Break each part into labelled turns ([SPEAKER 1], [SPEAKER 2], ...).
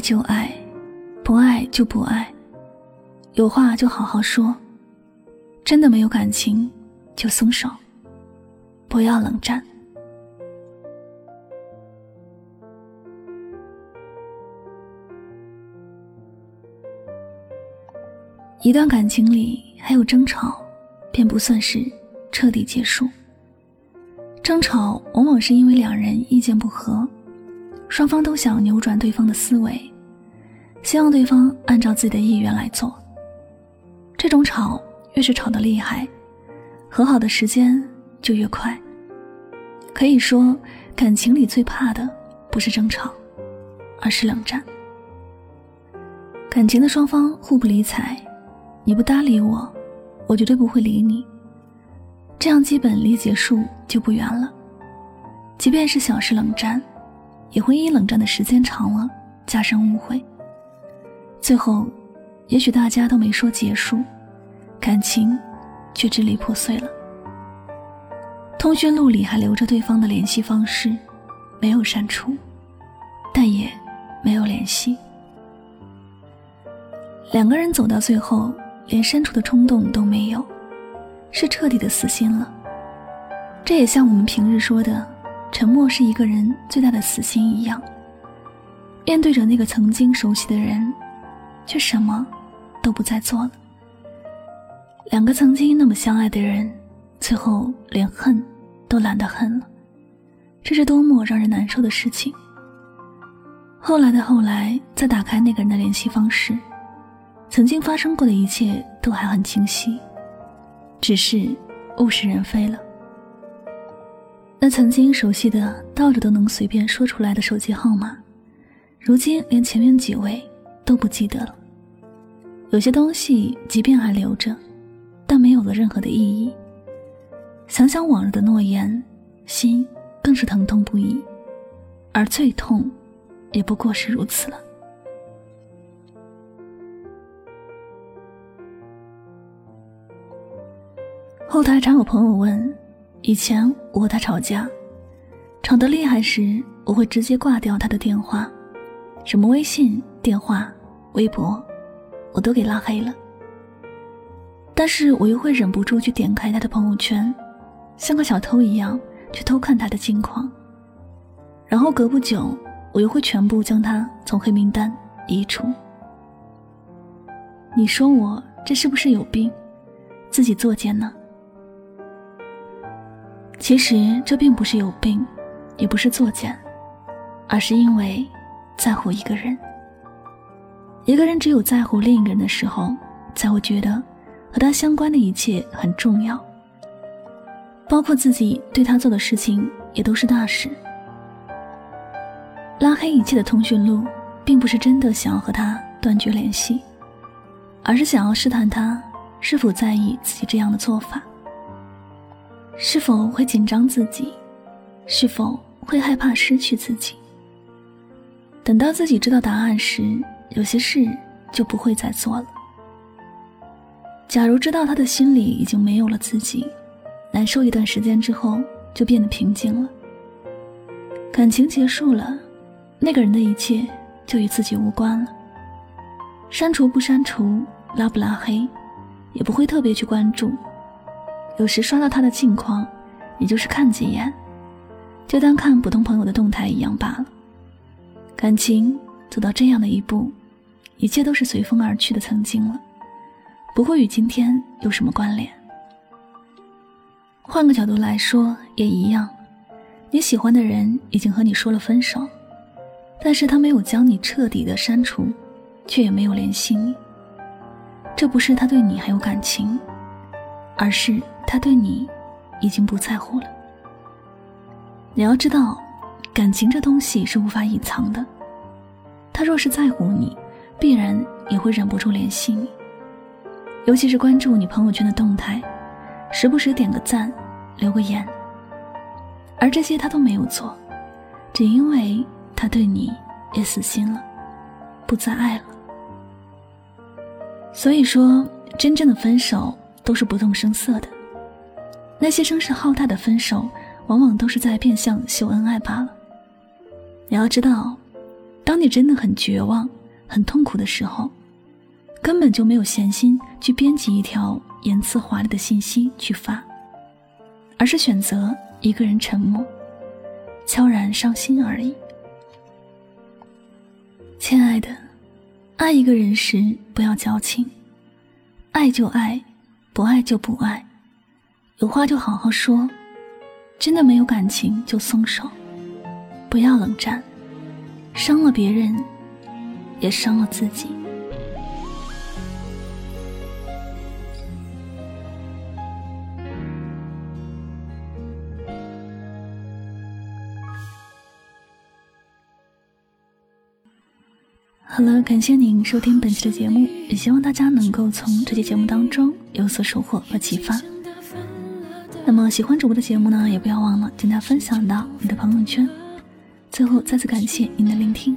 [SPEAKER 1] 就爱，不爱就不爱。有话就好好说，真的没有感情就松手，不要冷战。一段感情里还有争吵，便不算是彻底结束。争吵往往是因为两人意见不合。双方都想扭转对方的思维，希望对方按照自己的意愿来做。这种吵越是吵得厉害，和好的时间就越快。可以说，感情里最怕的不是争吵，而是冷战。感情的双方互不理睬，你不搭理我，我绝对不会理你。这样基本离结束就不远了。即便是小事冷战。也会因冷战的时间长了加深误会，最后，也许大家都没说结束，感情却支离破碎了。通讯录里还留着对方的联系方式，没有删除，但也没有联系。两个人走到最后，连删除的冲动都没有，是彻底的死心了。这也像我们平日说的。沉默是一个人最大的死心一样。面对着那个曾经熟悉的人，却什么都不再做了。两个曾经那么相爱的人，最后连恨都懒得恨了，这是多么让人难受的事情。后来的后来，再打开那个人的联系方式，曾经发生过的一切都还很清晰，只是物是人非了。那曾经熟悉的，到着都能随便说出来的手机号码，如今连前面几位都不记得了。有些东西即便还留着，但没有了任何的意义。想想往日的诺言，心更是疼痛不已，而最痛，也不过是如此了。后台常有朋友问。以前我和他吵架，吵得厉害时，我会直接挂掉他的电话，什么微信、电话、微博，我都给拉黑了。但是我又会忍不住去点开他的朋友圈，像个小偷一样去偷看他的近况。然后隔不久，我又会全部将他从黑名单移除。你说我这是不是有病？自己作贱呢？其实这并不是有病，也不是作贱，而是因为在乎一个人。一个人只有在乎另一个人的时候，才会觉得和他相关的一切很重要，包括自己对他做的事情也都是大事。拉黑一切的通讯录，并不是真的想要和他断绝联系，而是想要试探他是否在意自己这样的做法。是否会紧张自己？是否会害怕失去自己？等到自己知道答案时，有些事就不会再做了。假如知道他的心里已经没有了自己，难受一段时间之后就变得平静了。感情结束了，那个人的一切就与自己无关了。删除不删除，拉不拉黑，也不会特别去关注。有时刷到他的近况，也就是看几眼，就当看普通朋友的动态一样罢了。感情走到这样的一步，一切都是随风而去的曾经了，不会与今天有什么关联。换个角度来说，也一样。你喜欢的人已经和你说了分手，但是他没有将你彻底的删除，
[SPEAKER 2] 却也没有联系你。这不是他对你还有感情，而是他对你已经不在乎了。你要知道，感情这东西是无法隐藏的。他若是在乎你，必然也会忍不住联系你，尤其是关注你朋友圈的动态，时不时点个赞，留个言。而这些他都没有做，只因为他对你也死心了，不再爱了。所以说，真正的分手都是不动声色的。那些声势浩大的分手，往往都是在变相秀恩爱罢了。你要知道，当你真的很绝望、很痛苦的时候，根本就没有闲心去编辑一条言辞华丽的信息去发，而是选择一个人沉默，悄然伤心而已。亲爱的。爱一个人时不要矫情，爱就爱，不爱就不爱，有话就好好说，真的没有感情就松手，不要冷战，伤了别人，也伤了自己。好了，感谢您收听本期的节目，也希望大家能够从这期节目当中有所收获和启发。那么喜欢主播的节目呢，也不要忘了将它分享到你的朋友圈。最后再次感谢您的聆听，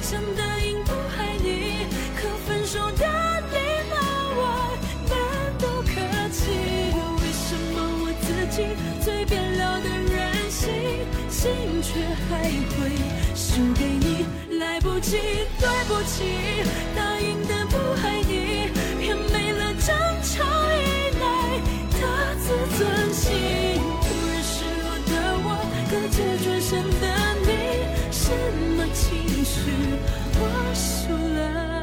[SPEAKER 2] 想答应不爱你，可分手的礼貌我们都客气。为什么我自己最变了的任性，心却还会输给你？来不及，对不起，答应的不爱你，偏没了争吵以来的自尊心。突然失落的我，隔着转身的你，什么情绪？我输了。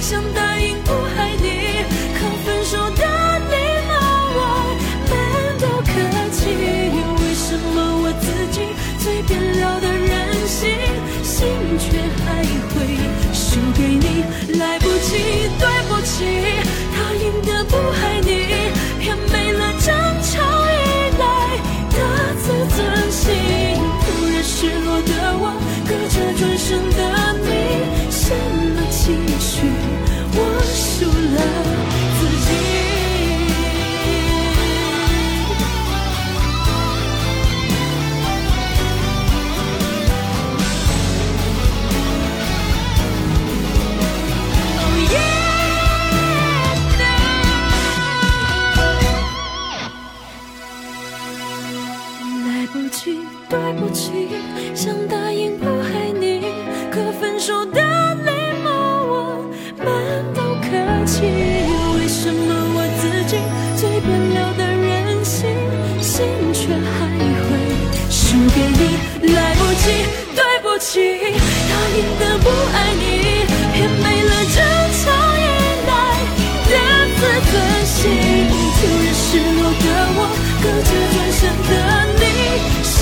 [SPEAKER 2] 想答应不爱你，可分手的礼貌我们都客气。为什么我自己最变了的任性，心却还会输给你？来不及，对不起，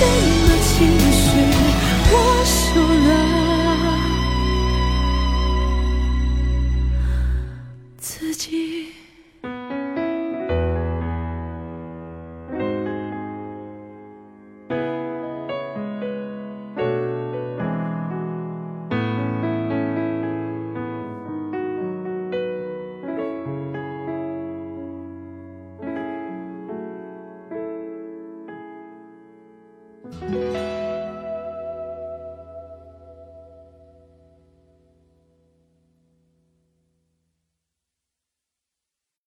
[SPEAKER 2] 落